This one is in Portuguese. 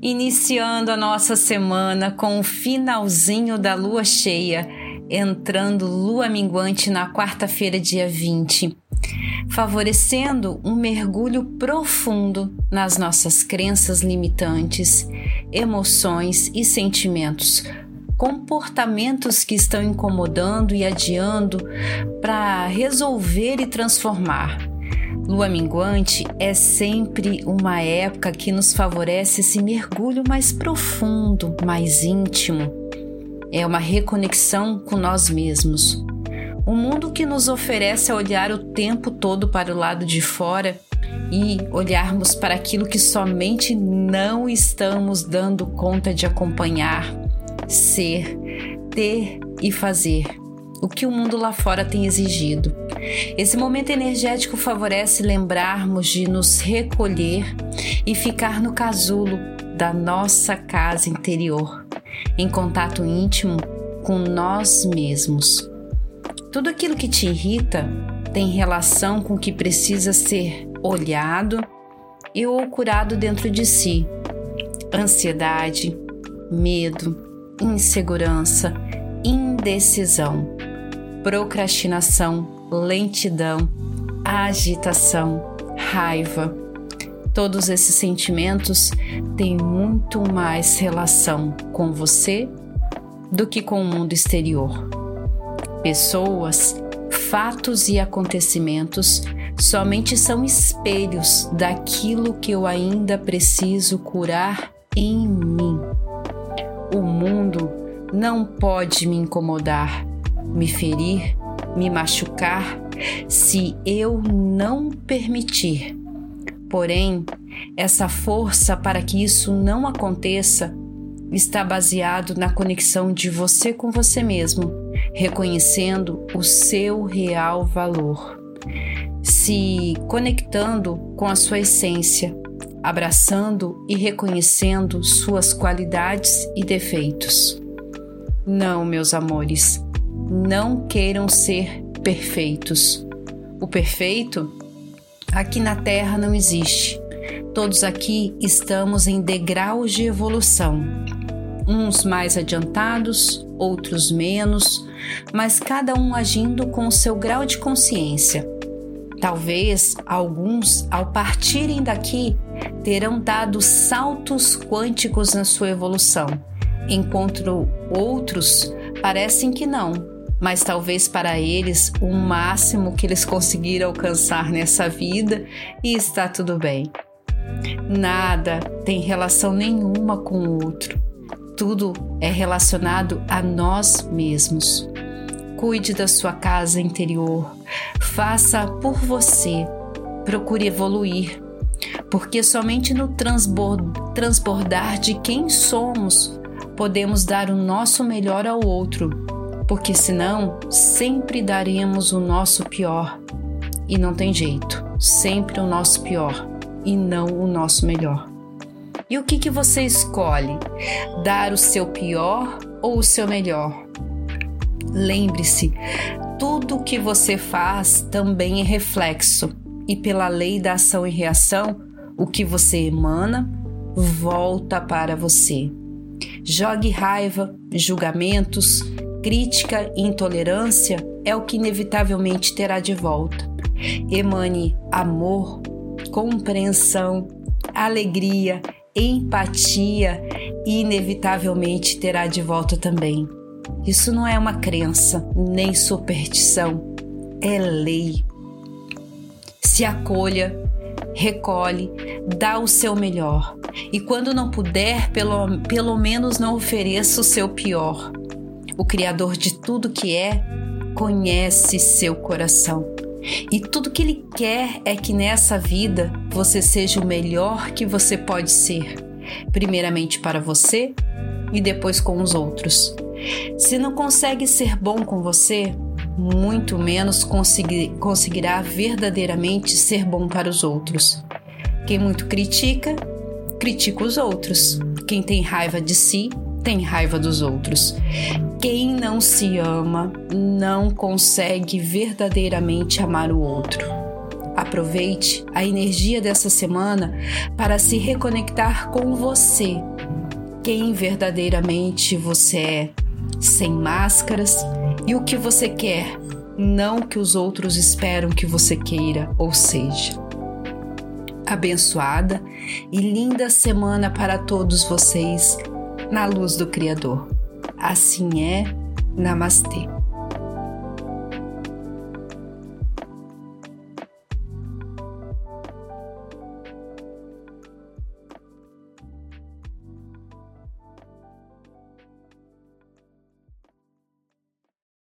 Iniciando a nossa semana com o finalzinho da lua cheia, entrando lua minguante na quarta-feira, dia 20, favorecendo um mergulho profundo nas nossas crenças limitantes, emoções e sentimentos, comportamentos que estão incomodando e adiando para resolver e transformar Lua minguante é sempre uma época que nos favorece esse mergulho mais profundo, mais íntimo. É uma reconexão com nós mesmos. Um mundo que nos oferece a olhar o tempo todo para o lado de fora e olharmos para aquilo que somente não estamos dando conta de acompanhar, ser, ter e fazer o que o mundo lá fora tem exigido. Esse momento energético favorece lembrarmos de nos recolher e ficar no casulo da nossa casa interior, em contato íntimo com nós mesmos. Tudo aquilo que te irrita tem relação com o que precisa ser olhado e ou curado dentro de si. Ansiedade, medo, insegurança, indecisão procrastinação, lentidão, agitação, raiva. Todos esses sentimentos têm muito mais relação com você do que com o mundo exterior. Pessoas, fatos e acontecimentos somente são espelhos daquilo que eu ainda preciso curar em mim. O mundo não pode me incomodar me ferir, me machucar, se eu não permitir. Porém, essa força para que isso não aconteça está baseado na conexão de você com você mesmo, reconhecendo o seu real valor, se conectando com a sua essência, abraçando e reconhecendo suas qualidades e defeitos. Não, meus amores, não queiram ser perfeitos. O perfeito aqui na Terra não existe. Todos aqui estamos em degraus de evolução. Uns mais adiantados, outros menos, mas cada um agindo com o seu grau de consciência. Talvez alguns, ao partirem daqui, terão dado saltos quânticos na sua evolução, enquanto outros parecem que não mas talvez para eles o máximo que eles conseguiram alcançar nessa vida e está tudo bem. Nada tem relação nenhuma com o outro. Tudo é relacionado a nós mesmos. Cuide da sua casa interior, faça por você, procure evoluir, porque somente no transbordar de quem somos podemos dar o nosso melhor ao outro porque senão sempre daremos o nosso pior. E não tem jeito, sempre o nosso pior e não o nosso melhor. E o que, que você escolhe? Dar o seu pior ou o seu melhor? Lembre-se, tudo o que você faz também é reflexo, e pela lei da ação e reação, o que você emana volta para você. Jogue raiva, julgamentos, Crítica e intolerância é o que inevitavelmente terá de volta. Emane amor, compreensão, alegria, empatia e inevitavelmente terá de volta também. Isso não é uma crença nem superstição, é lei. Se acolha, recolhe, dá o seu melhor. E quando não puder, pelo, pelo menos não ofereça o seu pior o Criador de tudo que é, conhece seu coração. E tudo que Ele quer é que nessa vida você seja o melhor que você pode ser, primeiramente para você e depois com os outros. Se não consegue ser bom com você, muito menos conseguir, conseguirá verdadeiramente ser bom para os outros. Quem muito critica, critica os outros. Quem tem raiva de si, tem raiva dos outros. Quem não se ama não consegue verdadeiramente amar o outro. Aproveite a energia dessa semana para se reconectar com você, quem verdadeiramente você é, sem máscaras e o que você quer, não o que os outros esperam que você queira ou seja. Abençoada e linda semana para todos vocês, na luz do Criador. Assim é, Namastê.